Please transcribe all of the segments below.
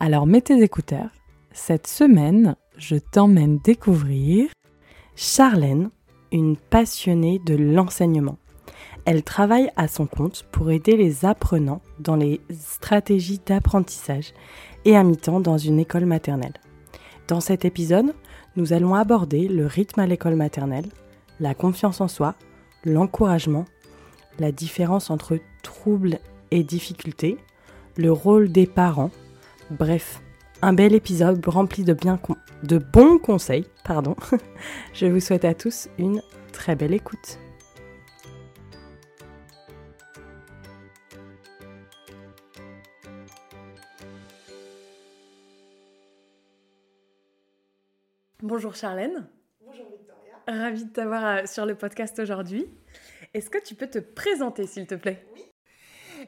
Alors mets tes écouteurs. Cette semaine, je t'emmène découvrir Charlène, une passionnée de l'enseignement. Elle travaille à son compte pour aider les apprenants dans les stratégies d'apprentissage et à mi-temps dans une école maternelle. Dans cet épisode, nous allons aborder le rythme à l'école maternelle, la confiance en soi, l'encouragement, la différence entre troubles et difficultés, le rôle des parents, bref, un bel épisode rempli de, bien de bons conseils. Pardon. Je vous souhaite à tous une très belle écoute. Bonjour Charlène. Bonjour Victoria. Ravie de t'avoir euh, sur le podcast aujourd'hui. Est-ce que tu peux te présenter s'il te plaît? Oui.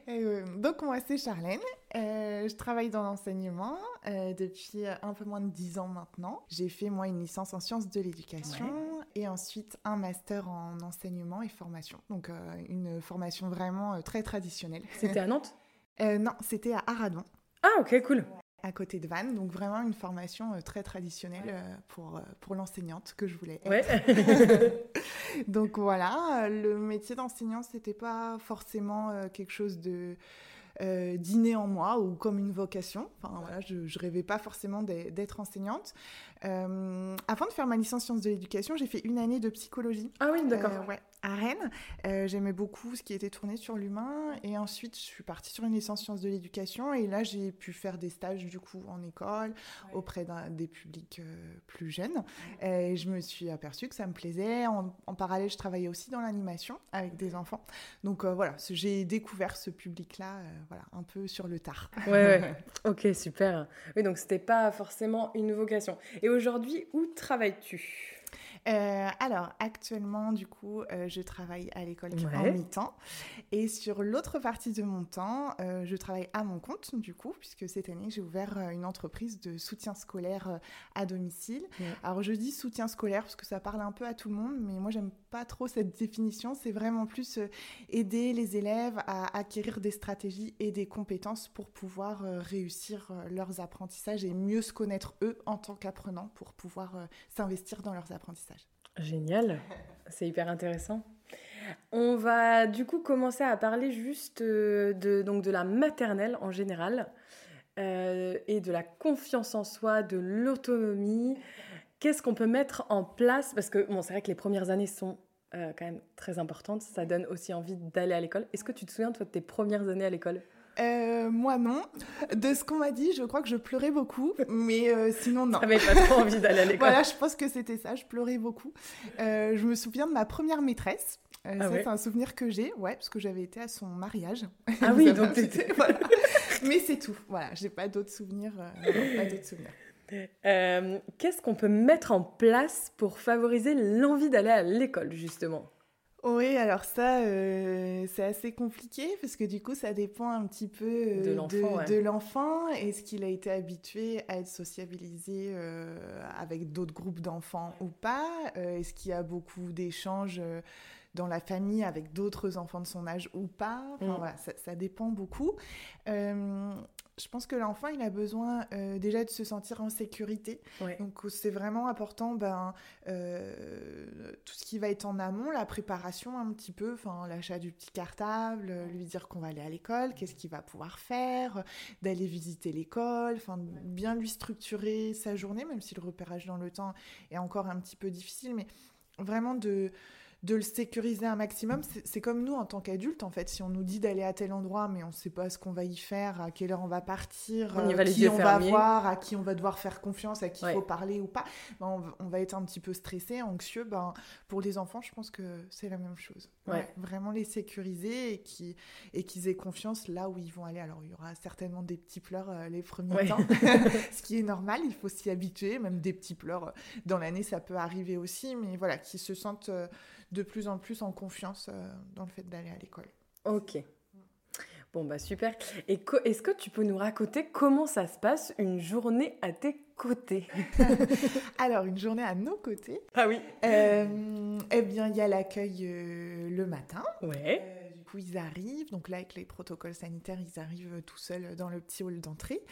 Euh, donc moi c'est Charlène, euh, je travaille dans l'enseignement depuis un peu moins de 10 ans maintenant. J'ai fait moi une licence en sciences de l'éducation et ensuite un master en enseignement et formation. Donc une formation vraiment très traditionnelle. C'était à Nantes? Non, c'était à Aradon. Ah ok cool à côté de Vannes. Donc vraiment une formation euh, très traditionnelle euh, pour, euh, pour l'enseignante que je voulais donc voilà, le métier d'enseignant, c'était pas forcément quelque chose de d'inné en moi ou comme une vocation. Enfin voilà, je, rêvais pas forcément d'être enseignante. avant de faire ma licence sciences de l'éducation, j'ai fait une année de psychologie. Ah oui, d'accord. ouais, à Rennes. Euh, j'aimais beaucoup ce qui était tourné sur l'humain. Et ensuite, je suis partie sur une licence sciences de l'éducation. Et là, j'ai pu faire des stages, du coup, en école, auprès des publics euh, plus jeunes. Et je me suis aperçue que ça me plaisait. En, parallèle, je travaillais aussi dans l'animation avec des enfants. Donc euh, voilà, j'ai découvert ce public-là, voilà, un peu sur le tard. Ouais, ouais. ok, super. Oui, donc c'était pas forcément une vocation. Et aujourd'hui, où travailles-tu? Euh, alors, actuellement, du coup, euh, je travaille à l'école en mi-temps. Et sur l'autre partie de mon temps, euh, je travaille à mon compte, du coup, puisque cette année, j'ai ouvert une entreprise de soutien scolaire à domicile. Alors, je dis soutien scolaire parce que ça parle un peu à tout le monde, mais moi, j'aime pas trop cette définition. C'est vraiment plus aider les élèves à acquérir des stratégies et des compétences pour pouvoir réussir leurs apprentissages et mieux se connaître eux en tant qu'apprenants pour pouvoir s'investir dans leurs apprentissages. Génial, c'est hyper intéressant. On va du coup commencer à parler juste euh, de, donc de la maternelle en général euh, et de la confiance en soi, de l'autonomie. Qu'est-ce qu'on peut mettre en place? Parce que bon, c'est vrai que les premières années sont euh, quand même très importantes. Ça donne aussi envie d'aller à l'école. Est-ce que tu te souviens toi, de tes premières années à l'école? Euh, moi non. De ce qu'on m'a dit, je crois que je pleurais beaucoup, mais euh, sinon non. T'avais pas trop envie d'aller à l'école. voilà, je pense que c'était ça, je pleurais beaucoup. Euh, je me souviens de ma première maîtresse. Ah ça, c'est un souvenir que j'ai, ouais, parce que j'avais été à son mariage. Ah oui, donc t'étais... voilà. Mais c'est tout, voilà, j'ai pas d'autres souvenirs. pas d'autres souvenirs. Qu'est-ce qu'on peut mettre en place pour favoriser l'envie d'aller à l'école, justement? Oui, alors ça, euh, c'est assez compliqué parce que du coup, ça dépend un petit peu euh, de l'enfant. Est-ce qu'il a été habitué à être sociabilisé euh, avec d'autres groupes d'enfants ou pas? Est-ce qu'il y a beaucoup d'échanges dans la famille avec d'autres enfants de son âge ou pas? Enfin, mm. voilà, ça, ça, dépend beaucoup je pense que l'enfant, il a besoin euh, déjà de se sentir en sécurité. Donc, c'est vraiment important, ben, euh, tout ce qui va être en amont, la préparation un petit peu, l'achat du petit cartable, lui dire qu'on va aller à l'école, qu'est-ce qu'il va pouvoir faire, d'aller visiter l'école, enfin, bien lui structurer sa journée, même si le repérage dans le temps est encore un petit peu difficile, mais vraiment de de le sécuriser un maximum. C'est comme nous en tant qu'adultes, en fait. Si on nous dit d'aller à tel endroit, mais on ne sait pas ce qu'on va y faire, à quelle heure on va partir, on euh, qui on va voir, à qui on va devoir faire confiance, à qui il faut parler ou pas, ben, on, va être un petit peu stressé, anxieux. Ben, pour les enfants, je pense que c'est la même chose. vraiment les sécuriser et qu'ils et qu'ils aient confiance là où ils vont aller. Alors, il y aura certainement des petits pleurs euh, les premiers temps, ce qui est normal, il faut s'y habituer. Même des petits pleurs euh, dans l'année, ça peut arriver aussi, mais voilà, qu'ils se sentent de plus en plus en confiance euh, dans le fait d'aller à l'école. Ok. Bon, bah super. Et est-ce que tu peux nous raconter comment ça se passe une journée à tes côtés? Alors, une journée à nos côtés. Ah oui. Euh, eh bien, il y a l'accueil euh, le matin. Ouais coup, ils arrivent. Donc là, avec les protocoles sanitaires, ils arrivent tout seuls dans le petit hall d'entrée.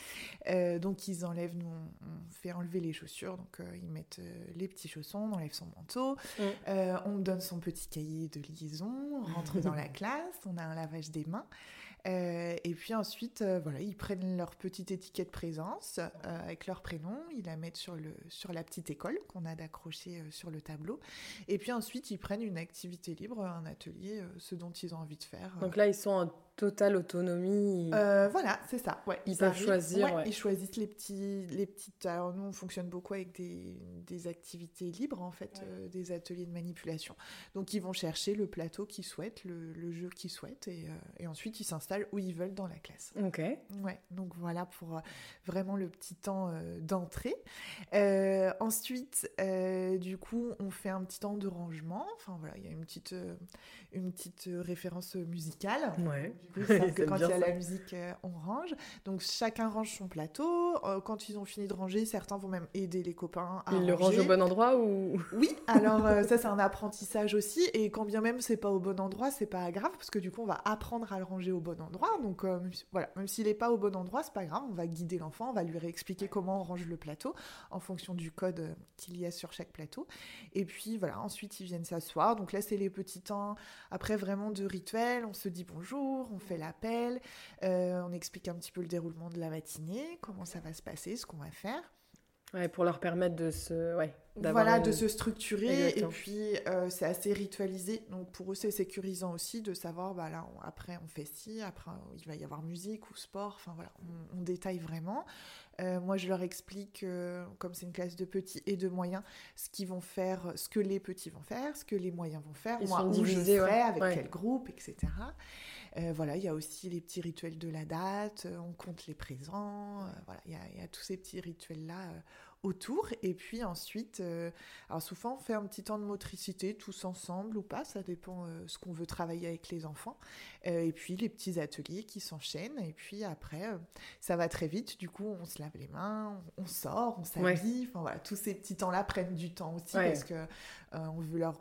Euh, donc ils enlèvent, nous, on, fait enlever les chaussures. Donc euh, ils mettent euh, les petits chaussons, on enlève son manteau. Mm. on donne son petit cahier de liaison, on rentre dans la classe, on a un lavage des mains. Euh, et puis ensuite, euh, voilà, ils prennent leur petite étiquette présence euh, avec leur prénom, ils la mettent sur, le, sur la petite école qu'on a d'accrocher sur le tableau. Et puis ensuite, ils prennent une activité libre, un atelier, ce dont ils ont envie de faire. Donc là, ils sont en totale autonomie. Euh, voilà, c'est ça. Ouais, ils, peuvent choisir. Ils choisissent les petits, les petites. Alors nous, on fonctionne beaucoup avec des, des activités libres en fait, euh, des ateliers de manipulation. Donc ils vont chercher le plateau qu'ils souhaitent, le, le, jeu qu'ils souhaitent, et, euh, et, ensuite ils s'installent où ils veulent dans la classe. Ok. Ouais. Donc voilà pour vraiment le petit temps d'entrée. ensuite, du coup, on fait un petit temps de rangement. Enfin voilà, il y a une petite, une petite référence musicale. Ouais que quand il y a la musique, euh, on range. Donc chacun range son plateau. Euh, quand ils ont fini de ranger, certains vont même aider les copains à Ils le rangent au bon endroit ou Oui, alors euh, ça c'est un apprentissage aussi. Et quand bien même c'est pas au bon endroit, c'est pas grave parce que du coup on va apprendre à le ranger au bon endroit. Donc voilà, même s'il n'est pas au bon endroit, c'est pas grave. On va guider l'enfant, on va lui réexpliquer comment on range le plateau en fonction du code qu'il y a sur chaque plateau. Et puis voilà, ensuite ils viennent s'asseoir. Donc là c'est les petits temps après vraiment de rituel. On se dit bonjour, on fait l'appel, euh, on explique un petit peu le déroulement de la matinée, comment ça va se passer, ce qu'on va faire. Ouais, pour leur permettre de se, ouais, voilà, de se structurer. Et puis, euh, c'est assez ritualisé. Donc, pour eux, c'est sécurisant aussi de savoir, bah là, après, on fait ci, après, il va y avoir musique ou sport. Enfin, voilà, on, détaille vraiment. Euh, moi, je leur explique, comme c'est une classe de petits et de moyens, ce qu'ils vont faire, ce que les petits vont faire, ce que les moyens vont faire, moi, où je serai, avec quel groupe, etc. Euh, voilà, il y a aussi les petits rituels de la date, euh, on compte les présents, euh, voilà, il y, a, tous ces petits rituels-là autour. Et puis ensuite, alors souvent on fait un petit temps de motricité tous ensemble ou pas, ça dépend ce qu'on veut travailler avec les enfants. et puis les petits ateliers qui s'enchaînent. Et puis après, ça va très vite. Du coup, on se lave les mains, on, sort, on s'habille. Enfin voilà, tous ces petits temps-là prennent du temps aussi parce que on veut leur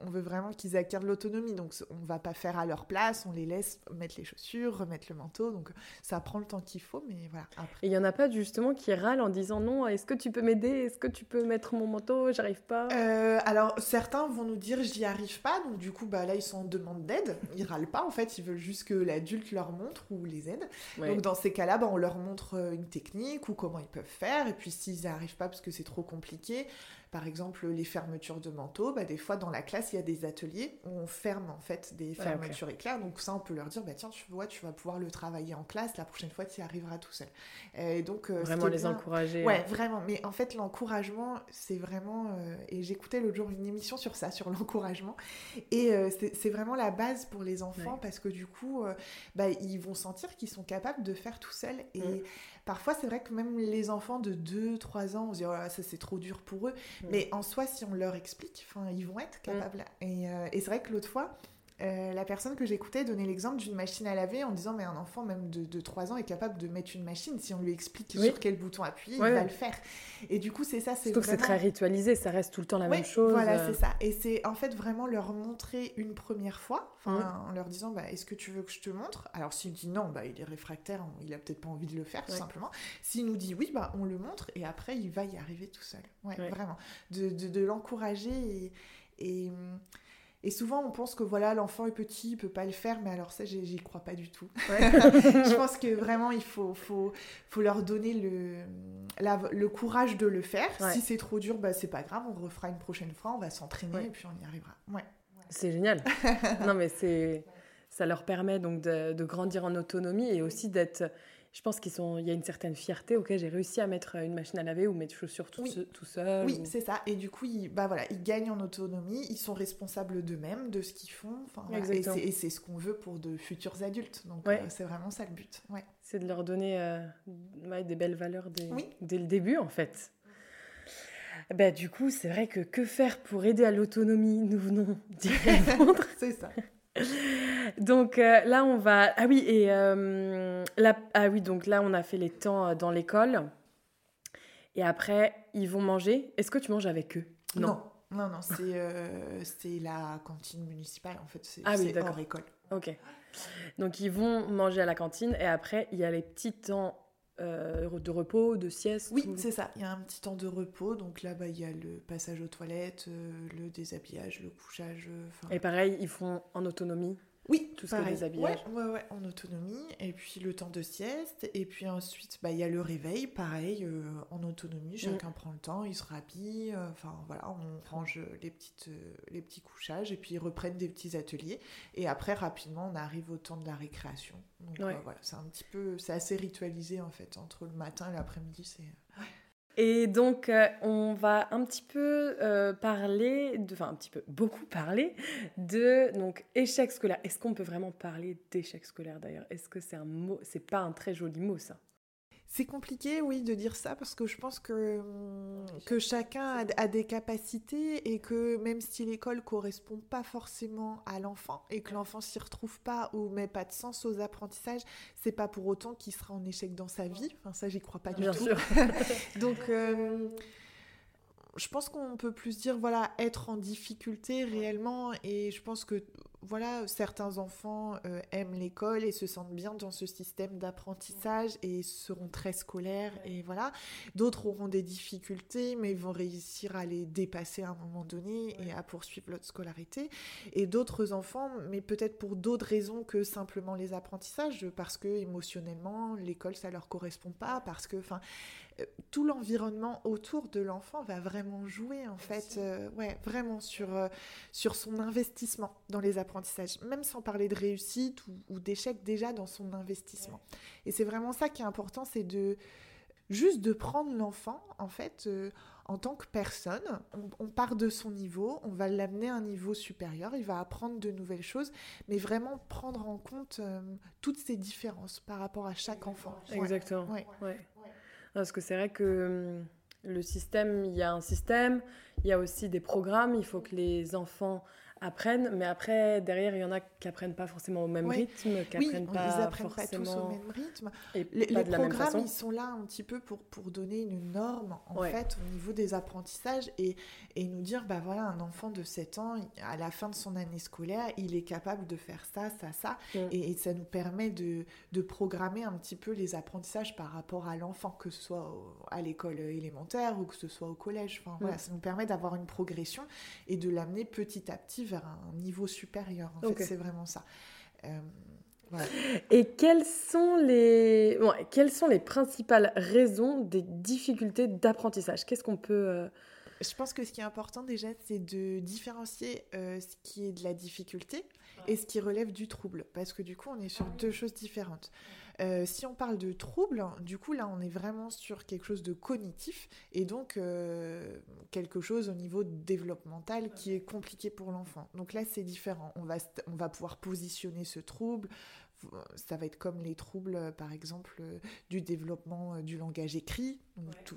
on veut vraiment qu'ils acquièrent l'autonomie. Donc, on va pas faire à leur place, on les laisse mettre les chaussures, remettre le manteau. Donc, ça prend le temps qu'il faut, mais voilà. Et il y en a pas justement qui râlent en disant non, est-ce que tu peux m'aider? Est-ce que tu peux mettre mon manteau? J'arrive pas. Euh, alors, certains vont nous dire j'y arrive pas. Donc, du coup, bah, là, ils sont en demande d'aide. Ils râlent pas, en fait. Ils veulent juste que l'adulte leur montre ou les aide. Donc, dans ces cas-là, bah, on leur montre euh, une technique ou comment ils peuvent faire. Et puis, s'ils n'y arrivent pas parce que c'est trop compliqué, par exemple, les fermetures de manteaux, bah, des fois dans la classe, il y a des ateliers où on ferme en fait des fermetures éclairs. Donc ça, on peut leur dire, bah, tiens, tu vois, tu vas pouvoir le travailler en classe, la prochaine fois, tu y arriveras tout seul. Et donc, euh, vraiment les encourager. Ouais, vraiment. Mais en fait, l'encouragement, c'est vraiment... Euh, et j'écoutais l'autre jour une émission sur ça, sur l'encouragement. Et euh, c'est vraiment la base pour les enfants parce que du coup, bah, ils vont sentir qu'ils sont capables de faire tout seuls. Et... Mm. Parfois, c'est vrai que même les enfants de 2-3 ans, on se dit, oh ça c'est trop dur pour eux. Mm. Mais en soi, si on leur explique, ils vont être capables. Mm. Et, euh, et c'est vrai que l'autre fois, euh, la personne que j'écoutais donnait l'exemple d'une machine à laver en disant mais un enfant même de, de 3 ans est capable de mettre une machine. Si on lui explique sur quel bouton appuyer il va le faire. Et du coup c'est ça c'est vraiment... c'est très ritualisé ça reste tout le temps la même chose voilà euh. c'est ça. Et c'est en fait vraiment leur montrer une première fois en leur disant bah, est-ce que tu veux que je te montre? Alors s'il dit non bah, il est réfractaire il a peut-être pas envie de le faire tout simplement. S'il nous dit oui bah on le montre et après il va y arriver tout seul. Vraiment. De, de, de l'encourager et, et Et souvent, on pense que voilà, l'enfant est petit, il peut pas le faire, mais alors ça, j'y crois pas du tout. je pense que vraiment, il faut, faut, faut leur donner le, le courage de le faire. Si c'est trop dur, bah, c'est pas grave, on refera une prochaine fois, on va s'entraîner et puis on y arrivera. Ouais. C'est génial. non, mais c'est ça leur permet donc de, de, grandir en autonomie et aussi d'être je pense qu'il y a une certaine fierté. Ok, j'ai réussi à mettre une machine à laver ou mettre chaussures tout, tout seul. Oui, c'est ça. Et du coup, ils, bah voilà, ils gagnent en autonomie. Ils sont responsables d'eux-mêmes, de ce qu'ils font. Enfin, Et c'est ce qu'on veut pour de futurs adultes. Donc, euh, c'est vraiment ça le but. Ouais. C'est de leur donner euh, des belles valeurs dès, dès, le début, en fait. Bah, du coup, c'est vrai que que faire pour aider à l'autonomie Nous venons d'y répondre. c'est ça. Donc euh, là, on va. Ah oui, et euh, là... ah oui, donc là, on a fait les temps euh, dans l'école. Et après, ils vont manger. Est-ce que tu manges avec eux? Non. Non, non, c'est la cantine municipale en fait. C'est ah oui, hors école. Ok. Donc ils vont manger à la cantine et après, il y a les petits temps euh, de repos, de sieste Oui, c'est ça. Il y a un petit temps de repos. Donc là, bah, il y a le passage aux toilettes, euh, le déshabillage, le couchage. Euh, Et pareil, ils font en autonomie oui, tout ce qui est Ouais, ouais, en autonomie. Et puis le temps de sieste. Et puis ensuite, bah, il y a le réveil, pareil, euh, en autonomie. Chacun mm. prend le temps, il se rhabille. Euh, enfin, voilà, on range les, petites, euh, les petits couchages. Et puis ils reprennent des petits ateliers. Et après, rapidement, on arrive au temps de la récréation. Donc voilà, c'est un petit peu, c'est assez ritualisé en fait. Entre le matin et l'après-midi, c'est. Et donc, euh, on va un petit peu euh, parler, enfin un petit peu, beaucoup parler de donc échec scolaire. Est-ce qu'on peut vraiment parler d'échec scolaire d'ailleurs? Est-ce que c'est un mot C'est pas un très joli mot ça? C'est compliqué, oui, de dire ça parce que je pense que, que chacun a, des capacités et que même si l'école correspond pas forcément à l'enfant et que l'enfant s'y retrouve pas ou met pas de sens aux apprentissages, c'est pas pour autant qu'il sera en échec dans sa vie. Enfin, ça, j'y crois pas du Bien tout. Sûr. Donc, euh, je pense qu'on peut plus dire, voilà, être en difficulté réellement. Et je pense que voilà, certains enfants euh, aiment l'école et se sentent bien dans ce système d'apprentissage et seront très scolaires et voilà. D'autres auront des difficultés mais vont réussir à les dépasser à un moment donné et à poursuivre leur scolarité. Et d'autres enfants, mais peut-être pour d'autres raisons que simplement les apprentissages, parce que émotionnellement l'école ça leur correspond pas, parce que, enfin, tout l'environnement autour de l'enfant va vraiment jouer en fait, euh, ouais, vraiment sur, euh, sur son investissement dans les apprentissages, même sans parler de réussite ou, d'échec déjà dans son investissement. Et c'est vraiment ça qui est important, c'est de juste de prendre l'enfant en fait en tant que personne. On, part de son niveau, on va l'amener à un niveau supérieur, il va apprendre de nouvelles choses, mais vraiment prendre en compte toutes ces différences par rapport à chaque enfant. Exactement. Ouais. Parce que c'est vrai que hum, le système, il y a un système, il y a aussi des programmes, il faut que les enfants apprennent, mais après, derrière, il y en a qui apprennent pas forcément au même rythme, qui apprennent pas apprennent forcément... pas tous au même rythme. Et les, programmes, ils sont là un petit peu pour, pour donner une norme, en fait, au niveau des apprentissages et, et nous dire, bah voilà, un enfant de 7 ans, à la fin de son année scolaire, il est capable de faire ça, ça, ça, mm. et, ça nous permet de, de programmer un petit peu les apprentissages par rapport à l'enfant, que ce soit à l'école élémentaire ou que ce soit au collège. Enfin, voilà, ça nous permet d'avoir une progression et de l'amener petit à petit vers un niveau supérieur. En fait, c'est vraiment ça. Euh, Et quelles sont, les... quelles sont les principales raisons des difficultés d'apprentissage? Qu'est-ce qu'on peut... Euh, Je pense que ce qui est important déjà, c'est de différencier euh, ce qui est de la difficulté et ce qui relève du trouble. Parce que du coup, on est sur deux choses différentes. Euh, si on parle de troubles, du coup là on est vraiment sur quelque chose de cognitif et donc euh, quelque chose au niveau développemental qui est compliqué pour l'enfant. Donc là c'est différent. On va, on va pouvoir positionner ce trouble, ça va être comme les troubles, euh, par exemple, euh, du développement euh, du langage écrit.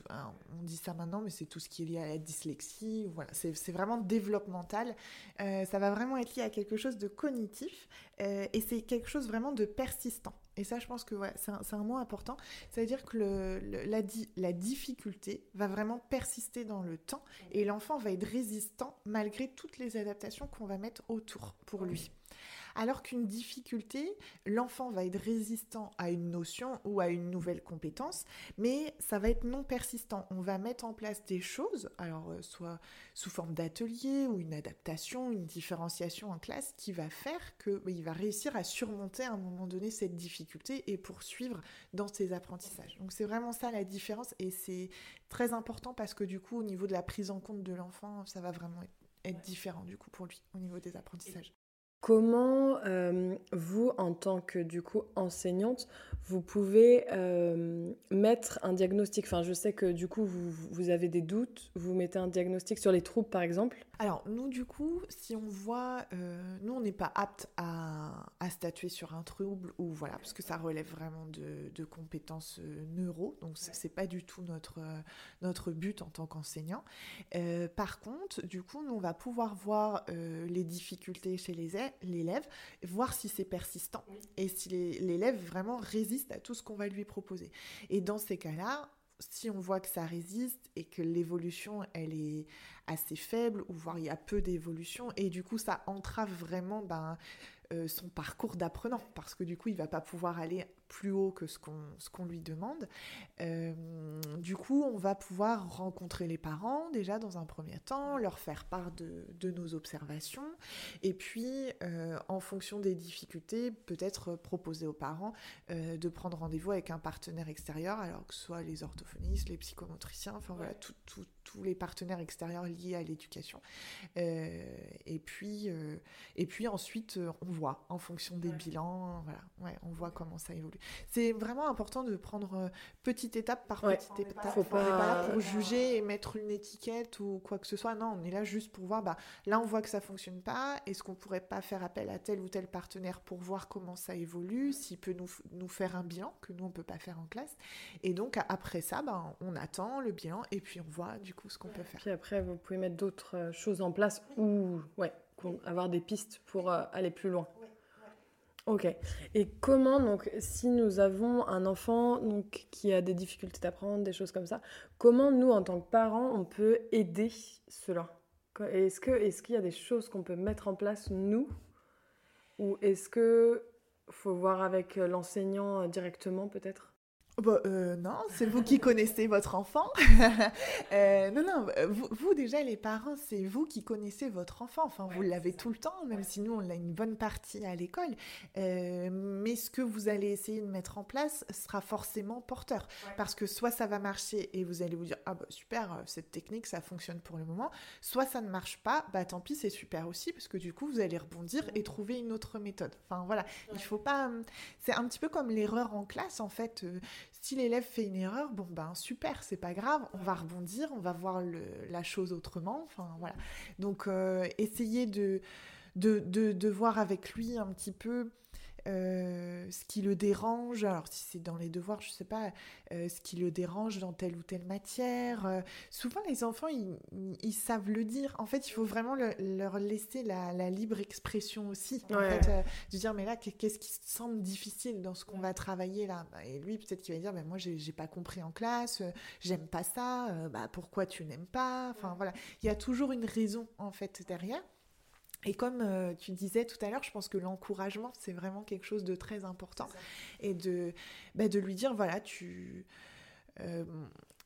Hein, on dit ça maintenant, mais c'est tout ce qui est lié à la dyslexie. Voilà, c'est vraiment développemental. ça va vraiment être lié à quelque chose de cognitif et c'est quelque chose vraiment de persistant. Et ça, je pense que c'est un, mot important. Ça veut dire que le, la, la, difficulté va vraiment persister dans le temps et l'enfant va être résistant malgré toutes les adaptations qu'on va mettre autour pour lui. Alors qu'une difficulté, l'enfant va être résistant à une notion ou à une nouvelle compétence, mais ça va être non persistant. On va mettre en place des choses, alors euh, soit sous forme d'atelier ou une adaptation, une différenciation en classe, qui va faire qu'il va réussir à surmonter à un moment donné cette difficulté et poursuivre dans ses apprentissages. Donc c'est vraiment ça la différence et c'est très important parce que du coup au niveau de la prise en compte de l'enfant, ça va vraiment être, différent du coup pour lui au niveau des apprentissages. Comment euh, vous, en tant que du coup enseignante, vous pouvez euh, mettre un diagnostic Enfin, je sais que du coup vous, avez des doutes, vous mettez un diagnostic sur les troubles par exemple. Alors nous du coup, si on voit, euh, nous on n'est pas apte à, statuer sur un trouble ou voilà, parce que ça relève vraiment de, compétences neuro, donc c'est pas du tout notre notre but en tant qu'enseignant. par contre, du coup, nous on va pouvoir voir les difficultés chez l'élève, voir si c'est persistant et si l'élève vraiment résiste à tout ce qu'on va lui proposer. Et dans ces cas-là, si on voit que ça résiste et que l'évolution elle est assez faible ou voire il y a peu d'évolution et du coup ça entrave vraiment ben, euh, son parcours d'apprenant parce que du coup il va pas pouvoir aller plus haut que ce qu'on lui demande. Euh, du coup, on va pouvoir rencontrer les parents déjà dans un premier temps, leur faire part de, de nos observations, et puis euh, en fonction des difficultés, peut-être proposer aux parents euh, de prendre rendez-vous avec un partenaire extérieur, alors que ce soit les orthophonistes, les psychomotriciens, enfin voilà, tous les partenaires extérieurs liés à l'éducation. et puis et puis ensuite, on voit en fonction des bilans, voilà, ouais, on voit comment ça évolue. C'est vraiment important de prendre euh, petite étape par petite étape. Faut pas... On n'est pas là pour juger et mettre une étiquette ou quoi que ce soit. Non, on est là juste pour voir, bah, là on voit que ça fonctionne pas. Est-ce qu'on pourrait pas faire appel à tel ou tel partenaire pour voir comment ça évolue, s'il peut nous, nous faire un bilan que nous on peut pas faire en classe. Et donc après ça, bah, on attend le bilan et puis on voit du coup ce qu'on peut faire. Puis après, vous pouvez mettre d'autres euh, choses en place ou ouais, avoir des pistes pour euh, aller plus loin. Ok. Et comment, donc, si nous avons un enfant donc, qui a des difficultés d'apprendre, des choses comme ça, comment nous, en tant que parents, on peut aider cela? Est-ce qu'il est y a des choses qu'on peut mettre en place, nous? Ou est-ce que faut voir avec l'enseignant euh, directement, peut-être? Bah, euh, non, c'est vous qui connaissez votre enfant. euh, non, non, vous, vous, déjà les parents, c'est vous qui connaissez votre enfant. Enfin, vous l'avez tout le temps, même si nous on l'a une bonne partie à l'école. Euh, mais ce que vous allez essayer de mettre en place sera forcément porteur, parce que soit ça va marcher et vous allez vous dire ah bah super, euh, cette technique ça fonctionne pour le moment. Soit ça ne marche pas, bah tant pis, c'est super aussi, parce que du coup vous allez rebondir et trouver une autre méthode. Enfin voilà, il faut pas. C'est un petit peu comme l'erreur en classe en fait si l'élève fait une erreur, bon ben super, c'est pas grave, on va rebondir, on va voir la chose autrement. Enfin voilà. Donc euh, essayer de de, de, voir avec lui un petit peu euh, ce qui le dérange, alors si c'est dans les devoirs, je sais pas, euh, ce qui le dérange dans telle ou telle matière. Euh, souvent, les enfants, ils, savent le dire. En fait, il faut vraiment leur laisser la, libre expression aussi. En fait, de dire, mais là, qu'est-ce qui semble difficile dans ce qu'on va travailler là? Bah, Et lui, peut-être qu'il va dire, ben, moi, j'ai pas compris en classe, j'aime pas ça, bah, pourquoi tu n'aimes pas? Enfin, voilà. Il y a toujours une raison, en fait, derrière. Et comme euh, tu disais tout à l'heure, je pense que l'encouragement, c'est vraiment quelque chose de très important. Et de, bah, de lui dire, voilà, tu... Euh,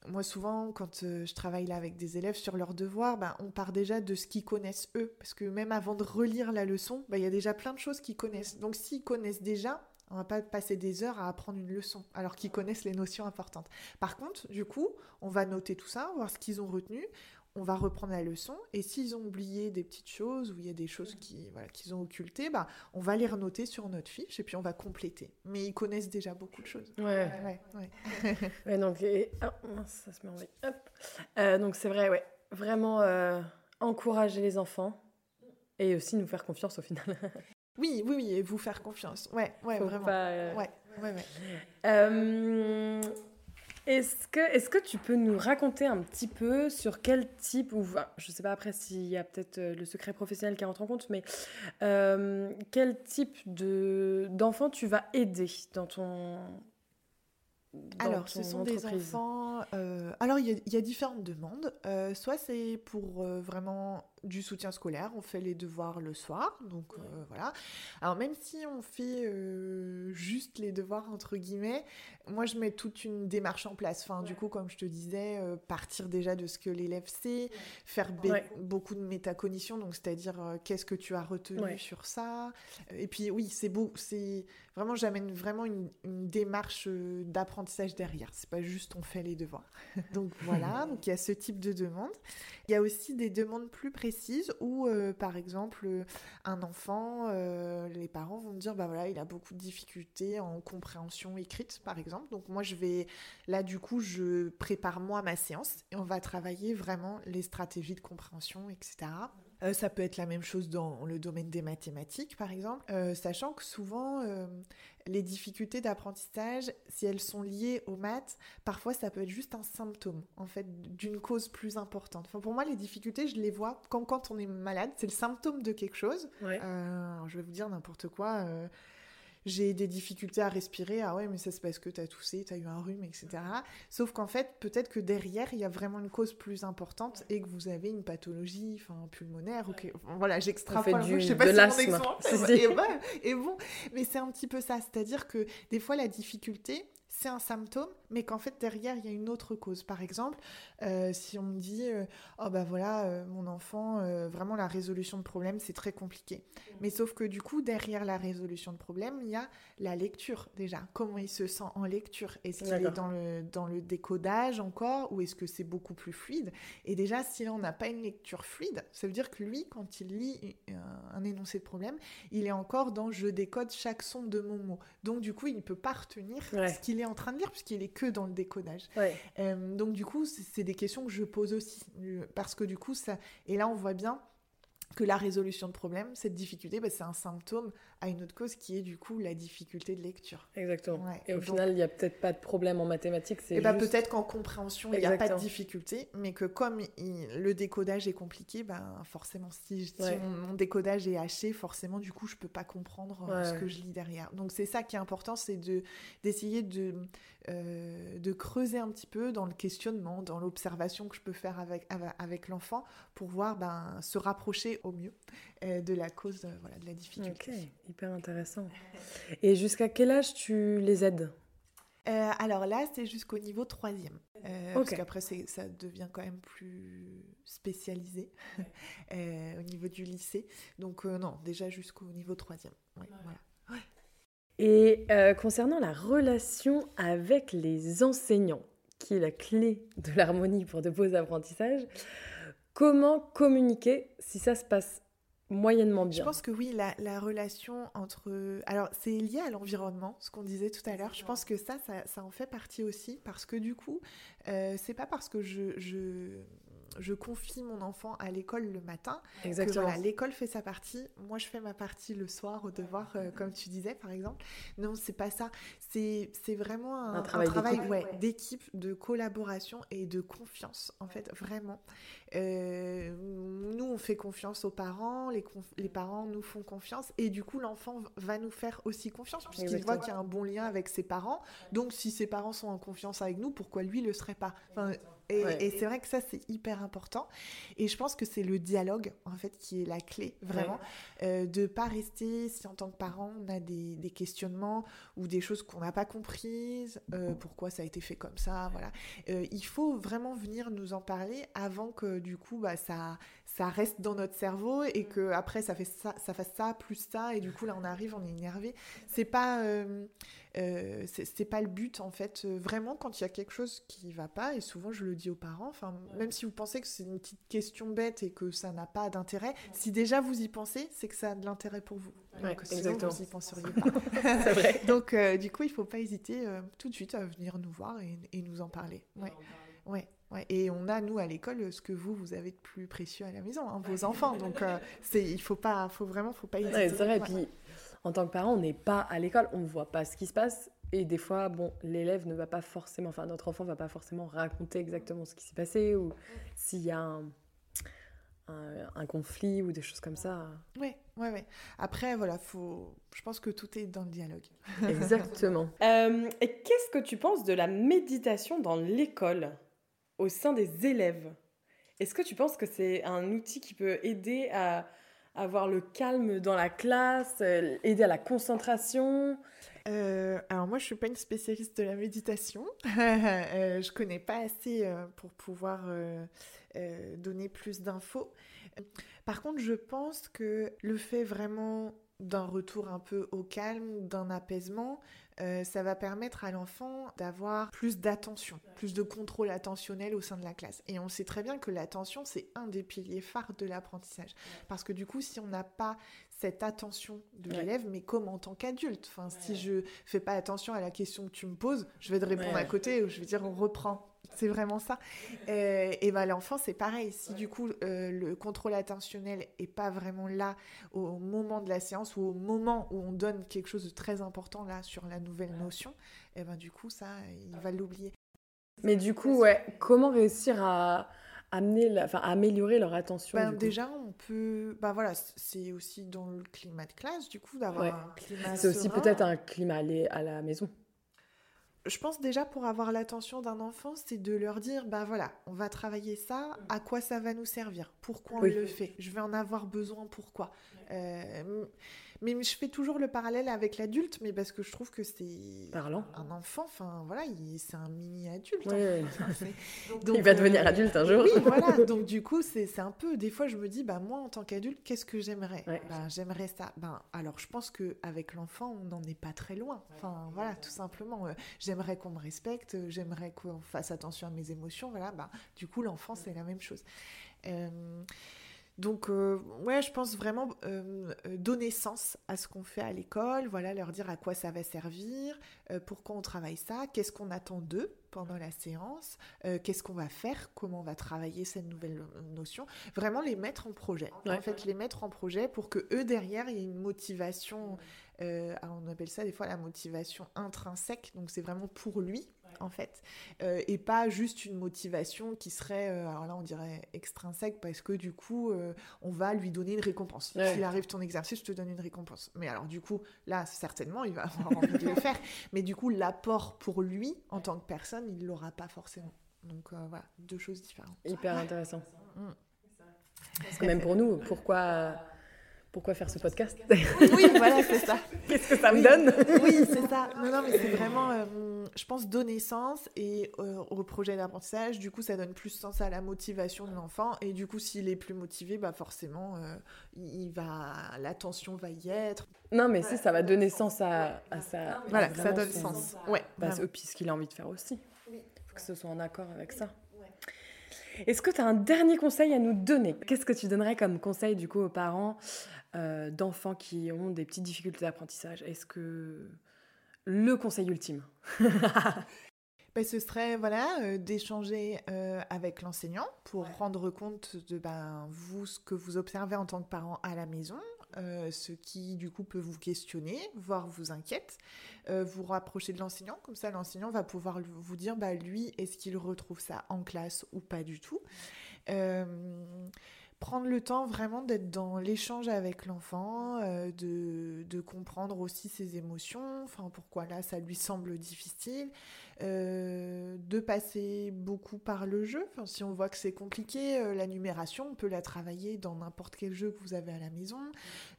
moi, souvent, quand euh, je travaille là avec des élèves sur leurs devoirs, bah, on part déjà de ce qu'ils connaissent eux. Parce que même avant de relire la leçon, bah, il y a déjà plein de choses qu'ils connaissent. Donc, s'ils connaissent déjà, on va pas passer des heures à apprendre une leçon, alors qu'ils connaissent les notions importantes. Par contre, du coup, on va noter tout ça, voir ce qu'ils ont retenu on va reprendre la leçon et s'ils ont oublié des petites choses ou il y a des choses qui voilà qu'ils ont occultées, bah on va les renoter sur notre fiche et puis on va compléter. Mais ils connaissent déjà beaucoup de choses. Ouais. Ouais. donc ça se met en Hop. Euh, donc c'est vrai, ouais, vraiment euh, encourager les enfants et aussi nous faire confiance au final. oui, oui, oui, et vous faire confiance. Ouais, ouais, vraiment. Euh, ouais, ouais, ouais. Est-ce que, est que tu peux nous raconter un petit peu sur quel type, ou je ne sais pas après s'il y a peut-être euh, le secret professionnel qui rentre en compte, mais euh, quel type d'enfant tu vas aider dans ton, alors, ce sont des enfants. Euh, alors, il y, a différentes demandes. soit c'est pour vraiment du soutien scolaire, on fait les devoirs le soir, donc euh, voilà. Alors même si on fait euh, juste les devoirs entre guillemets, moi je mets toute une démarche en place. Enfin, du coup, comme je te disais, euh, partir déjà de ce que l'élève sait, faire beaucoup de métacognition, donc c'est-à-dire qu'est-ce que tu as retenu sur ça. Et puis oui, c'est beau, c'est vraiment j'amène vraiment une, une démarche d'apprentissage derrière. C'est pas juste on fait les devoirs. donc voilà, donc il y a ce type de demande. Il y a aussi des demandes plus précises où, euh, par exemple, un enfant, euh, les parents vont me dire, bah voilà, il a beaucoup de difficultés en compréhension écrite, par exemple. Donc moi, je vais, là, du coup, je prépare moi ma séance et on va travailler vraiment les stratégies de compréhension, etc. Euh, ça peut être la même chose dans le domaine des mathématiques, par exemple, sachant que souvent, les difficultés d'apprentissage, si elles sont liées aux maths, parfois ça peut être juste un symptôme, en fait, d'une cause plus importante. Enfin, pour moi, les difficultés, je les vois comme quand on est malade, c'est le symptôme de quelque chose. Euh, je vais vous dire n'importe quoi. J'ai des difficultés à respirer, ah ouais, mais ça c'est parce que tu as toussé, tu as eu un rhume, etc. Sauf qu'en fait, peut-être que derrière, il y a vraiment une cause plus importante et que vous avez une pathologie enfin, pulmonaire. Ok, voilà, j'extrapole, je sais pas si mon exemple est, est bon, mais c'est un petit peu ça, c'est-à-dire que des fois, la difficulté, c'est un symptôme, mais qu'en fait derrière il y a une autre cause. Par exemple, euh, si on me dit euh, oh bah voilà euh, mon enfant vraiment la résolution de problème c'est très compliqué. Mm. Mais sauf que du coup derrière la résolution de problème il y a la lecture déjà. Comment il se sent en lecture? Est-ce qu'il est dans le dans le décodage encore ou est-ce que c'est beaucoup plus fluide? Et déjà si on n'a pas une lecture fluide, ça veut dire que lui quand il lit un énoncé de problème, il est encore dans je décode chaque son de mon mot. Donc du coup il ne peut pas retenir ce qu'il est en train de lire puisqu'il est que dans le décodage. Euh, donc du coup, c'est des questions que je pose aussi parce que du coup ça et là on voit bien que la résolution de problème, cette difficulté, bah, c'est un symptôme à une autre cause qui est du coup la difficulté de lecture. Exactement. Et au final, il n'y a peut-être pas de problème en mathématiques. Et bah, peut-être qu'en compréhension, il n'y a pas de difficulté, mais que comme le décodage est compliqué, ben forcément, si, mon, décodage est haché, forcément, du coup, je ne peux pas comprendre euh, ce que je lis derrière. Donc c'est ça qui est important, c'est de, d'essayer de, euh, de creuser un petit peu dans le questionnement, dans l'observation que je peux faire avec, avec l'enfant pour voir ben, se rapprocher au mieux euh, de la cause voilà, de la difficulté. Ok, hyper intéressant. Et jusqu'à quel âge tu les aides? Euh, alors là, c'est jusqu'au niveau troisième. Euh, Parce qu'après, ça devient quand même plus spécialisé au niveau du lycée. Donc non, déjà jusqu'au niveau troisième. voilà. Et concernant la relation avec les enseignants, qui est la clé de l'harmonie pour de beaux apprentissages, comment communiquer si ça se passe moyennement bien? Je pense que oui, la, relation entre... Alors, c'est lié à l'environnement, ce qu'on disait tout à l'heure. Je pense que ça, ça, en fait partie aussi, parce que du coup, euh, c'est pas parce que je, je confie mon enfant à l'école le matin. Exactement. voilà, l'école fait sa partie, moi je fais ma partie le soir au devoir, euh, comme tu disais par exemple. Non, c'est pas ça. C'est vraiment un, travail, d'équipe, de collaboration et de confiance, en fait, vraiment. Euh, nous, on fait confiance aux parents, les, les parents nous font confiance, et du coup, l'enfant va nous faire aussi confiance, puisqu'il voit qu'il y a un bon lien avec ses parents. Donc, si ses parents sont en confiance avec nous, pourquoi lui le serait pas enfin, et, c'est vrai que ça, c'est hyper important. Et je pense que c'est le dialogue, en fait, qui est la clé, vraiment. Euh, de pas rester, si en tant que parent, on a des, des questionnements ou des choses qu'on n'a pas comprises, euh, pourquoi ça a été fait comme ça, voilà. Euh, il faut vraiment venir nous en parler avant que, du coup, bah, ça, ça reste dans notre cerveau et que après ça fait ça, ça fasse ça, plus ça, et du coup, là, on arrive, on est énervé. C'est pas... Euh, euh, c'est pas le but en fait. Euh, vraiment, quand il y a quelque chose qui va pas, et souvent je le dis aux parents, enfin, même si vous pensez que c'est une petite question bête et que ça n'a pas d'intérêt, si déjà vous y pensez, c'est que ça a de l'intérêt pour vous. Donc, sinon, vous y penseriez pas. vrai. Donc, euh, du coup, il faut pas hésiter tout de suite à venir nous voir et, nous en parler. Ouais. Ouais. Ouais, et on a, nous, à l'école, ce que vous, vous avez de plus précieux à la maison, hein, vos enfants. Donc, c'est, il faut pas, faut vraiment, faut pas hésiter. c'est vrai, puis en tant que parent, on n'est pas à l'école, on ne voit pas ce qui se passe. Et des fois, bon, l'élève ne va pas forcément, enfin, notre enfant ne va pas forcément raconter exactement ce qui s'est passé ou s'il y a un, un, conflit ou des choses comme ça. Oui, oui, oui. Après, voilà, faut... je pense que tout est dans le dialogue. Exactement. Euh, et qu'est-ce que tu penses de la méditation dans l'école, au sein des élèves? Est-ce que tu penses que c'est un outil qui peut aider à avoir le calme dans la classe, euh, aider à la concentration euh, alors moi, je suis pas une spécialiste de la méditation. euh, je connais pas assez euh, pour pouvoir donner plus d'infos. Par contre, je pense que le fait vraiment d'un retour un peu au calme, d'un apaisement, euh, ça va permettre à l'enfant d'avoir plus d'attention, plus de contrôle attentionnel au sein de la classe. Et on sait très bien que l'attention, c'est un des piliers phares de l'apprentissage. Parce que du coup, si on n'a pas cette attention de l'élève, mais comme en tant qu'adulte, enfin, si je fais pas attention à la question que tu me poses, je vais te répondre à côté, ou je vais dire on reprend. C'est vraiment ça. Euh, et ben l'enfant, c'est pareil. Si du coup euh, le contrôle attentionnel est pas vraiment là au moment de la séance ou au moment où on donne quelque chose de très important là sur la nouvelle notion, et ben du coup ça, il va l'oublier. Mais du coup, ouais, comment réussir à amener, enfin, améliorer leur attention ben, Déjà, on peut, ben voilà, c'est aussi dans le climat de classe du coup d'avoir un climat. C'est aussi peut-être un climat à la maison je pense déjà pour avoir l'attention d'un enfant, c'est de leur dire, bah voilà, on va travailler ça, à quoi ça va nous servir, pourquoi on le fait, je vais en avoir besoin, pourquoi? Euh, mais je fais toujours le parallèle avec l'adulte, mais parce que je trouve que c'est Parlant. un enfant, enfin voilà, c'est un mini adulte. il va devenir euh, adulte un jour. Oui, voilà. Donc du coup, c'est un peu. Des fois, je me dis, bah moi, en tant qu'adulte, qu'est-ce que j'aimerais? Bah, j'aimerais ça. Ben alors, je pense que avec l'enfant, on n'en est pas très loin. Enfin voilà, tout simplement. Euh, j'aimerais qu'on me respecte, j'aimerais qu'on fasse attention à mes émotions. Voilà. Bah du coup, l'enfant, c'est la même chose. Euh, donc, euh, ouais, je pense vraiment euh, euh, donner sens à ce qu'on fait à l'école, voilà, leur dire à quoi ça va servir, pourquoi on travaille ça, qu'est-ce qu'on attend d'eux pendant la séance, qu'est-ce qu'on va faire, comment on va travailler cette nouvelle notion. Vraiment les mettre en projet. En fait, les mettre en projet pour que eux derrière, il y ait une motivation. On appelle ça des fois la motivation intrinsèque. Donc, c'est vraiment pour lui en fait, euh, et pas juste une motivation qui serait, euh, alors là on dirait extrinsèque parce que du coup euh, on va lui donner une récompense. S'il arrive ton exercice, je te donne une récompense. Mais alors du coup là certainement il va avoir envie de le faire, mais du coup l'apport pour lui en tant que personne il l'aura pas forcément. Donc voilà deux choses différentes. Hyper intéressant. Mm. Parce que même pour nous, pourquoi pourquoi faire ce podcast Oui, voilà, c'est ça. Qu'est-ce que ça me donne Oui, c'est ça. Non, non, mais c'est vraiment, euh, je pense, donner sens et euh, au projet d'apprentissage. Du coup, ça donne plus sens à la motivation de l'enfant. Et du coup, s'il est plus motivé, bah forcément, euh, il va, l'attention va y être. Non, mais si, ça va donner sens à, à ça. Voilà, ça donne sens. Ouais. Bah, puis ce qu'il a envie de faire aussi. Il faut que ce soit en accord avec ça. Est-ce que tu as un dernier conseil à nous donner? Qu'est-ce que tu donnerais comme conseil du coup aux parents euh, d'enfants qui ont des petites difficultés d'apprentissage. Est-ce que le conseil ultime ben, ce serait voilà euh, d'échanger euh, avec l'enseignant pour rendre compte de ben, vous ce que vous observez en tant que parent à la maison, ce qui du coup peut vous questionner, voire vous inquiète, vous rapprocher de l'enseignant, comme ça l'enseignant va pouvoir vous dire bah, lui est-ce qu'il retrouve ça en classe ou pas du tout prendre le temps vraiment d'être dans l'échange avec l'enfant, euh, de, de, comprendre aussi ses émotions, enfin pourquoi là ça lui semble difficile, euh, de passer beaucoup par le jeu. Si on voit que c'est compliqué, euh, la numération, on peut la travailler dans n'importe quel jeu que vous avez à la maison.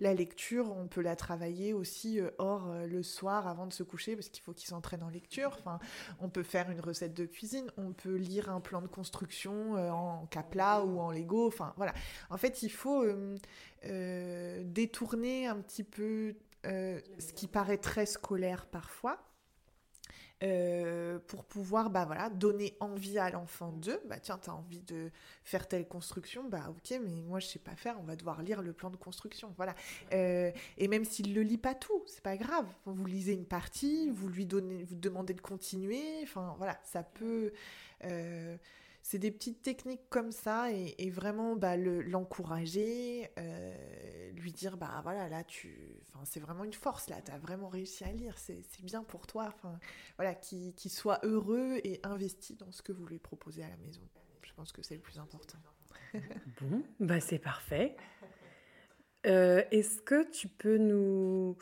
La lecture, on peut la travailler aussi hors le soir avant de se coucher parce qu'il faut qu'il s'entraîne en lecture. Enfin, on peut faire une recette de cuisine, on peut lire un plan de construction en Capla ou en Lego. Enfin voilà. En fait, il faut détourner un petit peu ce qui paraît très scolaire parfois euh, pour pouvoir bah voilà donner envie à l'enfant d'eux. Bah tiens t'as envie de faire telle construction. Bah ok mais moi je sais pas faire. On va devoir lire le plan de construction. Voilà. Euh, et même s'il le lit pas tout c'est pas grave. Vous lisez une partie vous lui donnez vous demandez de continuer. Enfin voilà ça peut euh, c'est des petites techniques comme ça et, vraiment bah, l'encourager, euh, lui dire bah voilà là tu, enfin c'est vraiment une force là, tu as vraiment réussi à lire, c'est bien pour toi, enfin voilà, qu'il soit heureux et investi dans ce que vous lui proposez à la maison. Je pense que c'est le plus important. bon, bah c'est parfait. Euh, est-ce que tu peux nous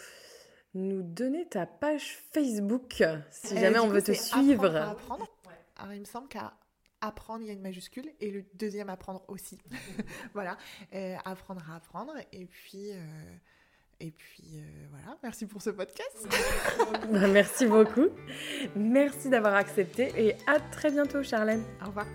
nous donner ta page Facebook si euh, jamais on veut te suivre? Alors, il me semble qu'à apprendre, il y a une majuscule, et le deuxième apprendre aussi. voilà, apprendre à apprendre, et puis... Et puis voilà, merci pour ce podcast. Bah, merci beaucoup. Merci d'avoir accepté et à très bientôt Charlène. Au revoir.